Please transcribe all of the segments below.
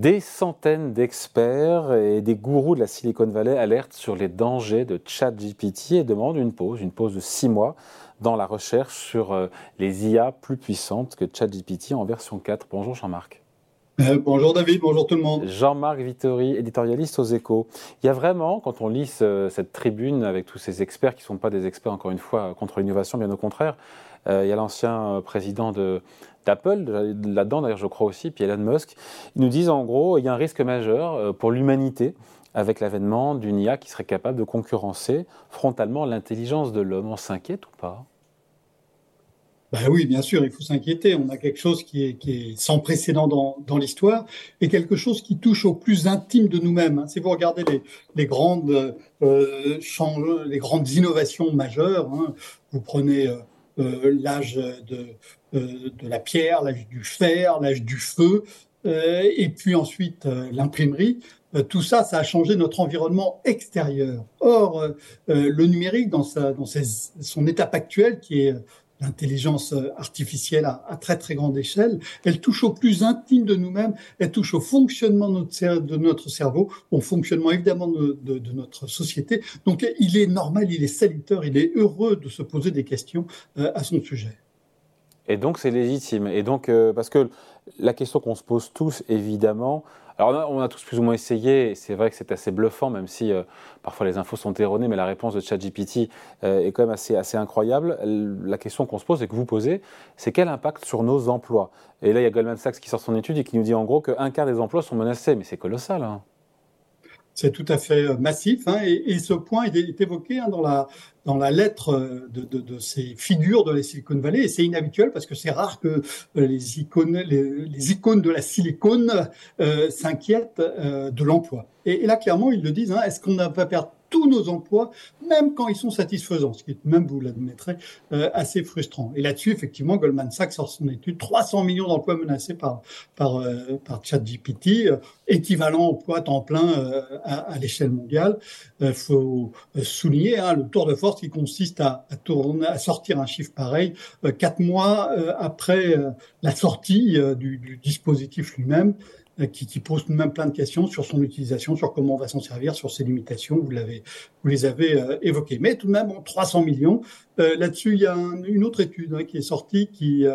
Des centaines d'experts et des gourous de la Silicon Valley alertent sur les dangers de ChatGPT et demandent une pause, une pause de six mois dans la recherche sur euh, les IA plus puissantes que ChatGPT en version 4. Bonjour Jean-Marc. Euh, bonjour David, bonjour tout le monde. Jean-Marc Vittori, éditorialiste aux échos. Il y a vraiment, quand on lit cette tribune avec tous ces experts qui ne sont pas des experts, encore une fois, contre l'innovation, bien au contraire, euh, il y a l'ancien président d'Apple là-dedans, d'ailleurs je crois aussi, puis Elon Musk. Ils nous disent en gros, il y a un risque majeur pour l'humanité avec l'avènement d'une IA qui serait capable de concurrencer frontalement l'intelligence de l'homme. On s'inquiète ou pas? Ben oui, bien sûr, il faut s'inquiéter. On a quelque chose qui est, sans précédent dans, l'histoire et quelque chose qui touche au plus intime de nous-mêmes. Hein. Si vous regardez les, euh, grandes innovations majeures, hein, vous prenez euh, euh l'âge de, euh, de la pierre, l'âge du fer, l'âge du feu, euh, et puis ensuite l'imprimerie. Tout ça, ça a changé notre environnement extérieur. Or, le numérique, dans, sa, dans ses, son étape actuelle, qui est l'intelligence artificielle à, très très grande échelle, elle touche au plus intime de nous-mêmes, elle touche au fonctionnement de notre, cerveau, au fonctionnement évidemment de, de, notre société. Donc il est normal, il est salutaire, il est heureux de se poser des questions euh, à son sujet. Et donc c'est légitime. Et donc euh, parce que la question qu'on se pose tous, évidemment, alors on a, tous plus ou moins essayé, c'est vrai que c'est assez bluffant, même si euh, parfois les infos sont erronées, mais la réponse de ChatGPT euh, est quand même assez, assez incroyable. La question qu'on se pose et que vous posez, c'est quel impact sur nos emplois? Et là, il y a Goldman Sachs qui sort son étude et qui nous dit en gros qu'un quart des emplois sont menacés, mais c'est colossal. Hein. C'est tout à fait euh, massif, hein, et, ce point est, évoqué hein, dans la lettre euh, de, ces figures de la Silicon Valley, et c'est inhabituel parce que c'est rare que euh, les icônes les, icônes de la Silicon s'inquiètent de l'emploi. Et, là, clairement, ils le disent. Hein, Est-ce qu'on n'a pas perdu tous nos emplois, même quand ils sont satisfaisants, ce qui est même, vous l'admettrez, euh, assez frustrant. Et là-dessus, effectivement, Goldman Sachs sort son étude, 300 millions d'emplois menacés par, par, euh, par ChatGPT, euh, équivalent emploi temps plein à, l'échelle mondiale. Il faut souligner hein, le tour de force qui consiste à, à, tourner, à sortir un chiffre pareil quatre mois après la sortie du, du dispositif lui-même. Euh, qui, qui, pose même plein de questions sur son utilisation, sur comment on va s'en servir, sur ses limitations. Vous l'avez, vous les avez euh, évoquées. Mais tout de même, 300 millions. Euh, là-dessus, il y a une autre étude hein, qui est sortie qui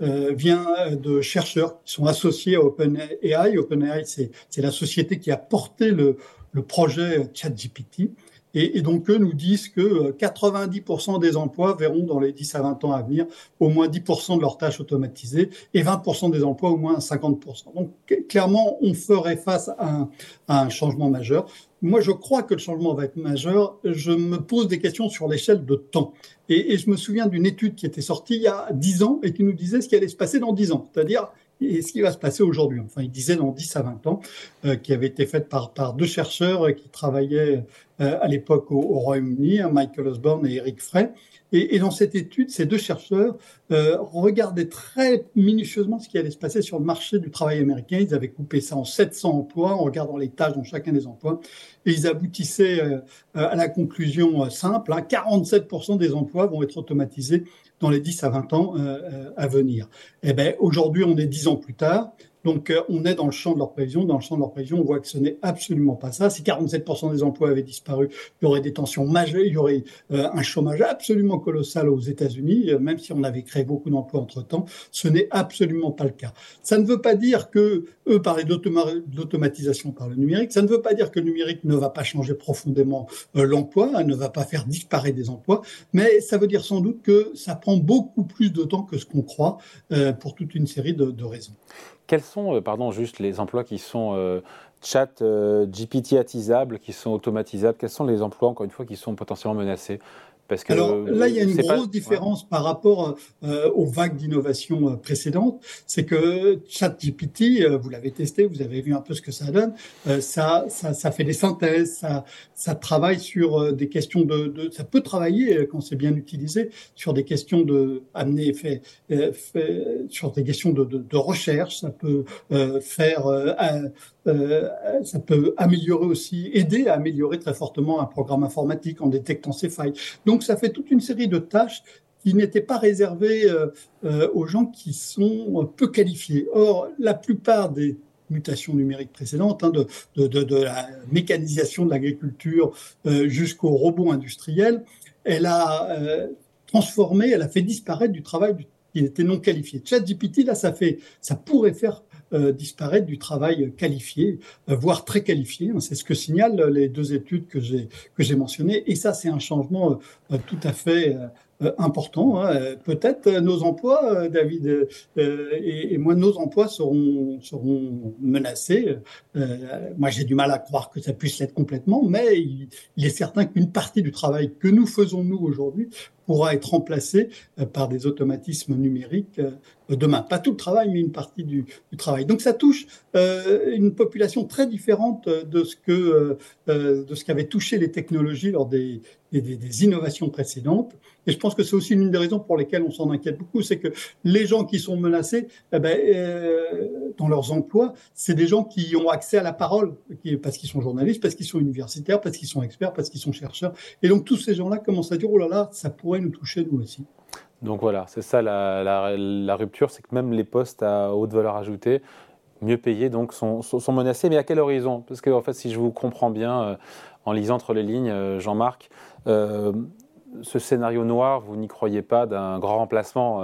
vient de chercheurs qui sont associés à OpenAI. OpenAI, c'est, c'est la société qui a porté le, le projet ChatGPT. Et, donc, eux nous disent que 90% euh, des emplois verront dans les 10 à 20 ans à venir au moins 10% de leurs tâches automatisées et 20% des emplois au moins 50%. Donc, clairement, on ferait face à un, changement majeur. Moi, je crois que le changement va être majeur. Je me pose des questions sur l'échelle de temps. Et, je me souviens d'une étude qui était sortie il y a 10 ans et qui nous disait ce qui allait se passer dans 10 ans. C'est-à-dire, et ce qui va se passer aujourd'hui. Enfin, il disait dans 10 à 20 ans, euh, qui avait été faite par, deux chercheurs qui travaillaient euh, à l'époque au, Royaume-Uni, hein, Michael Osborne et Eric Frey. Et, dans cette étude, ces deux chercheurs euh, regardaient très minutieusement ce qui allait se passer sur le marché du travail américain. Ils avaient coupé ça en 700 emplois en regardant les tâches dans chacun des emplois. Et ils aboutissaient euh, à la conclusion euh, simple, hein, 47% des emplois vont être automatisés dans les 10 à 20 ans euh, euh, à venir. Eh ben, aujourd'hui, on est 10 ans plus tard. Donc, euh, on est dans le champ de leur prévision. Dans le champ de leur prévision, on voit que ce n'est absolument pas ça. Si 47% des emplois avaient disparu, il y aurait des tensions majeures, il y aurait un chômage absolument colossal aux États-Unis, même si on avait créé beaucoup d'emplois entre-temps. Ce n'est absolument pas le cas. Ça ne veut pas dire que eux parlaient d'automatisation par le numérique. Ça ne veut pas dire que le numérique ne va pas changer profondément l'emploi, ne va pas faire disparaître des emplois, mais ça veut dire sans doute que ça prend beaucoup plus de temps que ce qu'on croit euh, pour toute une série de raisons. Quels sont, euh, pardon, juste les emplois qui sont euh, chat GPT attisables, qui sont automatisables? Quels sont les emplois, encore une fois, qui sont potentiellement menacés? Alors là, il y a une grosse différence par rapport euh, aux vagues d'innovation euh, précédentes. C'est que ChatGPT, euh, vous l'avez testé, vous avez vu un peu ce que ça donne. Euh, ça, ça, ça, fait des synthèses, ça, ça travaille sur euh, des questions de, de, ça peut travailler quand c'est bien utilisé sur des questions de amener fait, fait sur des questions de, de, de recherche. Ça peut faire euh, ça peut améliorer aussi, aider à améliorer très fortement un programme informatique en détectant ses failles. Donc ça fait toute une série de tâches qui n'étaient pas réservées euh, euh, aux gens qui sont peu qualifiés. Or, la plupart des mutations numériques précédentes, hein, de, la mécanisation de l'agriculture jusqu'au robot industriel, elle a transformé, elle a fait disparaître du travail qui était non qualifié. ChatGPT, là, ça fait, ça pourrait faire euh, disparaître du travail qualifié, euh, voire très qualifié. Hein. C'est ce que signalent les deux études que j'ai que j'ai mentionnées. Et ça, c'est un changement euh, tout à fait important. Hein. Peut-être nos emplois, David et, et, moi, nos emplois seront seront menacés. moi, j'ai du mal à croire que ça puisse l'être complètement, mais il, il est certain qu'une partie du travail que nous faisons nous aujourd'hui pourra être remplacé euh, par des automatismes numériques euh, demain. Pas tout le travail, mais une partie du, travail. Donc ça touche euh, une population très différente de ce que de ce qu'avaient touché les technologies lors des, des, innovations précédentes. Et je pense que c'est aussi une des raisons pour lesquelles on s'en inquiète beaucoup, c'est que les gens qui sont menacés, eh ben, dans leurs emplois, c'est des gens qui ont accès à la parole, parce qu'ils sont journalistes, parce qu'ils sont universitaires, parce qu'ils sont experts, parce qu'ils sont chercheurs. Et donc tous ces gens-là commencent à dire oh là là, ça pourrait nous toucher nous aussi. Donc voilà, c'est ça la, rupture, c'est que même les postes à haute valeur ajoutée, mieux payés, donc sont, menacés. Mais à quel horizon? Parce que en fait, si je vous comprends bien, euh, en lisant entre les lignes, euh, Jean-Marc, euh, ce scénario noir, vous n'y croyez pas d'un grand remplacement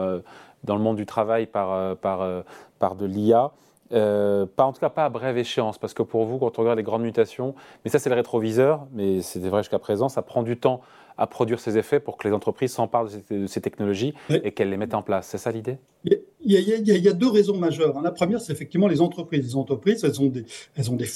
dans le monde du travail par, par, par de l'IA pas en tout cas pas à brève échéance, parce que pour vous, quand on regarde les grandes mutations, mais ça c'est le rétroviseur, mais c'était vrai jusqu'à présent, ça prend du temps à produire ces effets pour que les entreprises s'emparent de, ces technologies et qu'elles les mettent en place. C'est ça l'idée? Il, il y, a, deux raisons majeures. La première, c'est effectivement les entreprises. Les entreprises, elles ont des, elles ont des,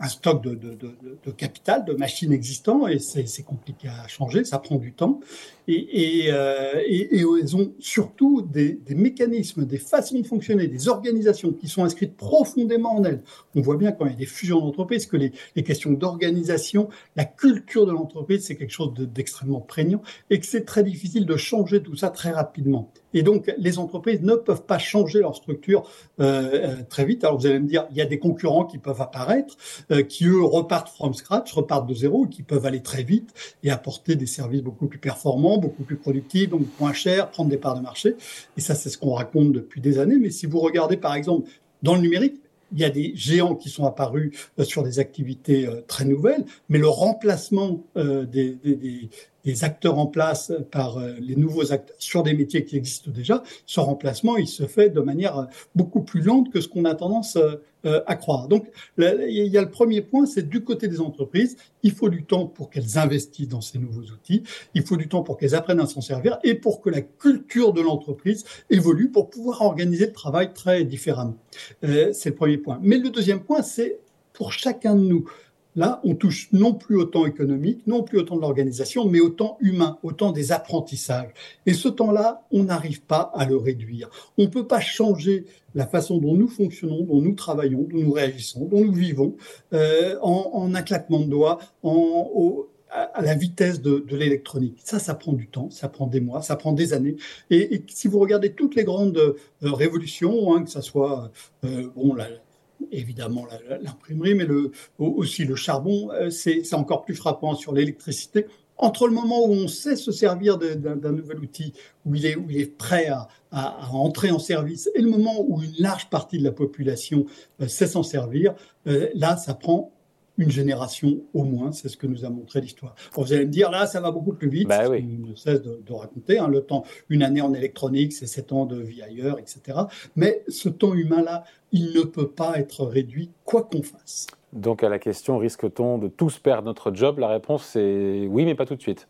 un stock de, capital, de machines existants, et c'est compliqué à changer, ça prend du temps. Et, et, euh, ont surtout des, mécanismes, des façons de fonctionner, des organisations qui sont inscrites profondément en elles. On voit bien quand il y a des fusions d'entreprises que les, les questions d'organisation, la culture de l'entreprise, c'est quelque chose d'extrêmement prégnant, et que c'est très difficile de changer tout ça très rapidement. Et donc, les entreprises ne peuvent pas changer leur structure euh, euh, très vite. Alors, vous allez me dire, il y a des concurrents qui peuvent apparaître, euh, qui eux repartent from scratch, repartent de zéro, qui peuvent aller très vite et apporter des services beaucoup plus performants, beaucoup plus productifs, donc moins chers, prendre des parts de marché. Et ça, c'est ce qu'on raconte depuis des années. Mais si vous regardez, par exemple, dans le numérique, il y a des géants qui sont apparus sur des activités très nouvelles, mais le remplacement des, des, acteurs en place par euh, les nouveaux acteurs sur des métiers qui existent déjà, ce remplacement, il se fait de manière euh, beaucoup plus lente que ce qu'on a tendance euh, à croire. Donc, il y a le premier point, c'est du côté des entreprises, il faut du temps pour qu'elles investissent dans ces nouveaux outils, il faut du temps pour qu'elles apprennent à s'en servir et pour que la culture de l'entreprise évolue pour pouvoir organiser le travail très différemment. c'est le premier point. Mais le deuxième point, c'est pour chacun de nous. Là, on touche non plus au temps économique, non plus au temps de l'organisation, mais au temps humain, au temps des apprentissages. Et ce temps-là, on n'arrive pas à le réduire. On ne peut pas changer la façon dont nous fonctionnons, dont nous travaillons, dont nous réagissons, dont nous vivons, euh, en, un claquement de doigts, à la vitesse de, l'électronique. Ça, ça prend du temps, ça prend des mois, ça prend des années. Et, si vous regardez toutes les grandes euh, révolutions, hein, que ce soit euh, bon, la, évidemment l'imprimerie, mais aussi le charbon, euh, c'est encore plus frappant sur l'électricité. Entre le moment où on sait se servir d'un nouvel outil, où il est, où il est prêt à, à, entrer en service, et le moment où une large partie de la population euh, sait s'en servir, euh, là, ça prend une génération au moins, c'est ce que nous a montré l'histoire. Vous allez me dire, là, ça va beaucoup plus vite, bah oui. ne cesse de, raconter. Hein, le temps, une année en électronique, c'est sept ans de vie ailleurs, etc. Mais ce temps humain-là, il ne peut pas être réduit, quoi qu'on fasse. Donc à la question, risque-t-on de tous perdre notre job? La réponse c'est oui, mais pas tout de suite.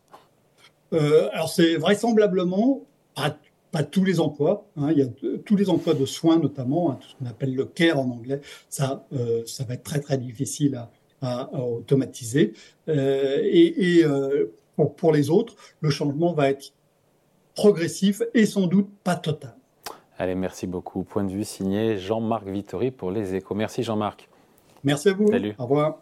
Euh, alors c'est vraisemblablement pas, pas, tous les emplois. Hein. il y a tous les emplois de soins notamment, hein, tout ce qu'on appelle le care en anglais. Ça, euh, ça va être très très difficile à, à, automatiser. Euh, et, euh, pour, les autres, le changement va être progressif et sans doute pas total. Allez, merci beaucoup. Point de vue signé Jean-Marc Vittori pour les échos. Merci Jean-Marc. Merci à vous. Salut. Au revoir.